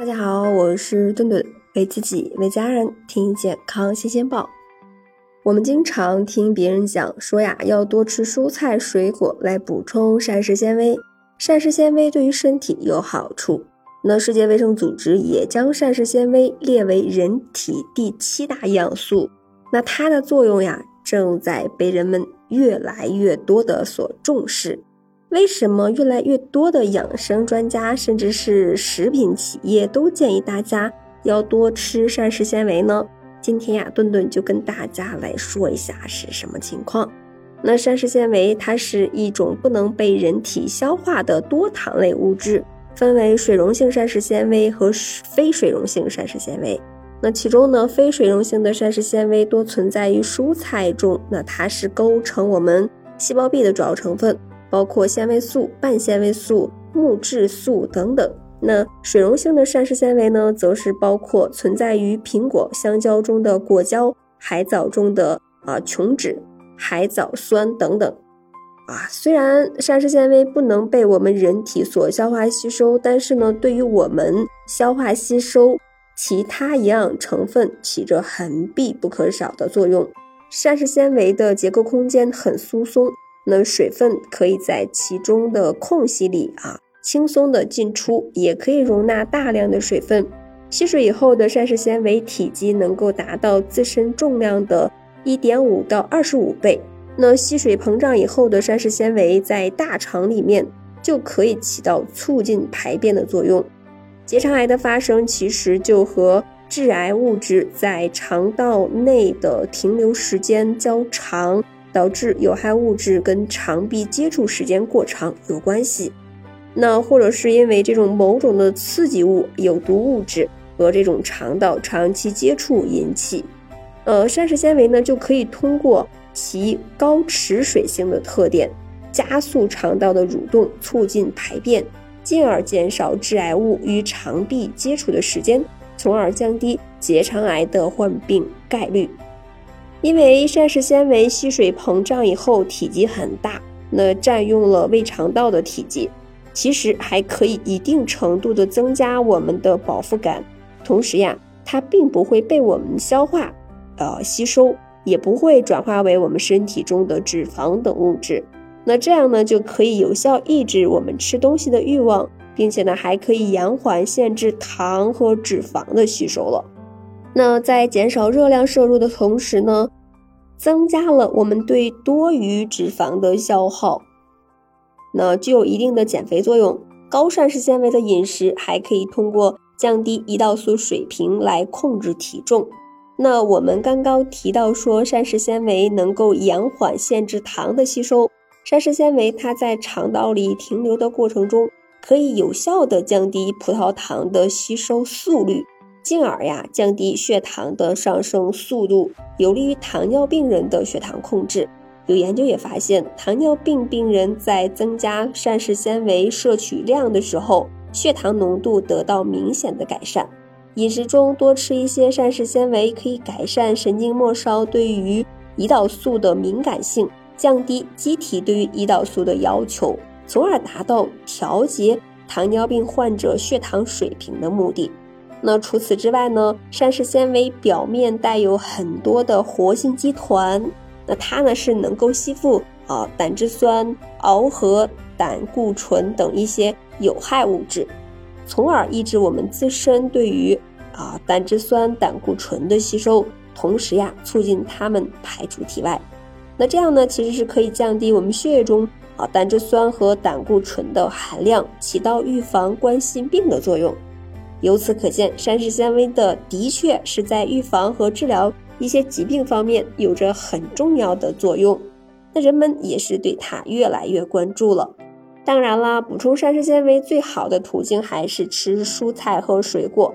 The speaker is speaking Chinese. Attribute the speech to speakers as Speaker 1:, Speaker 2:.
Speaker 1: 大家好，我是顿顿，为自己为家人听健康新鲜报。我们经常听别人讲说呀，要多吃蔬菜水果来补充膳食纤维，膳食纤维对于身体有好处。那世界卫生组织也将膳食纤维列为人体第七大营养素。那它的作用呀，正在被人们越来越多的所重视。为什么越来越多的养生专家，甚至是食品企业都建议大家要多吃膳食纤维呢？今天呀，顿顿就跟大家来说一下是什么情况。那膳食纤维它是一种不能被人体消化的多糖类物质，分为水溶性膳食纤维和非水溶性膳食纤维。那其中呢，非水溶性的膳食纤维多存在于蔬菜中，那它是构成我们细胞壁的主要成分。包括纤维素、半纤维素、木质素等等。那水溶性的膳食纤维呢，则是包括存在于苹果、香蕉中的果胶、海藻中的啊琼脂、海藻酸等等。啊，虽然膳食纤维不能被我们人体所消化吸收，但是呢，对于我们消化吸收其他营养成分起着很必不可少的作用。膳食纤维的结构空间很疏松。那水分可以在其中的空隙里啊轻松的进出，也可以容纳大量的水分。吸水以后的膳食纤维体积能够达到自身重量的一点五到二十五倍。那吸水膨胀以后的膳食纤维在大肠里面就可以起到促进排便的作用。结肠癌的发生其实就和致癌物质在肠道内的停留时间较长。导致有害物质跟肠壁接触时间过长有关系，那或者是因为这种某种的刺激物、有毒物质和这种肠道长期接触引起。呃，膳食纤维呢就可以通过其高持水性的特点，加速肠道的蠕动，促进排便，进而减少致癌物与肠壁接触的时间，从而降低结肠癌的患病概率。因为膳食纤维吸水膨胀以后体积很大，那占用了胃肠道的体积，其实还可以一定程度的增加我们的饱腹感。同时呀，它并不会被我们消化，呃吸收，也不会转化为我们身体中的脂肪等物质。那这样呢，就可以有效抑制我们吃东西的欲望，并且呢，还可以延缓限制糖和脂肪的吸收了。那在减少热量摄入的同时呢，增加了我们对多余脂肪的消耗，那具有一定的减肥作用。高膳食纤维的饮食还可以通过降低胰岛素水平来控制体重。那我们刚刚提到说，膳食纤维能够延缓限制糖的吸收。膳食纤维它在肠道里停留的过程中，可以有效的降低葡萄糖的吸收速率。进而呀，降低血糖的上升速度，有利于糖尿病人的血糖控制。有研究也发现，糖尿病病人在增加膳食纤维摄取量的时候，血糖浓度得到明显的改善。饮食中多吃一些膳食纤维，可以改善神经末梢对于胰岛素的敏感性，降低机体对于胰岛素的要求，从而达到调节糖尿病患者血糖水平的目的。那除此之外呢？膳食纤维表面带有很多的活性基团，那它呢是能够吸附啊胆汁酸、螯合、胆固醇等一些有害物质，从而抑制我们自身对于啊胆汁酸、胆固醇的吸收，同时呀促进它们排出体外。那这样呢其实是可以降低我们血液中啊胆汁酸和胆固醇的含量，起到预防冠心病的作用。由此可见，膳食纤维的的确是在预防和治疗一些疾病方面有着很重要的作用。那人们也是对它越来越关注了。当然啦，补充膳食纤维最好的途径还是吃蔬菜和水果，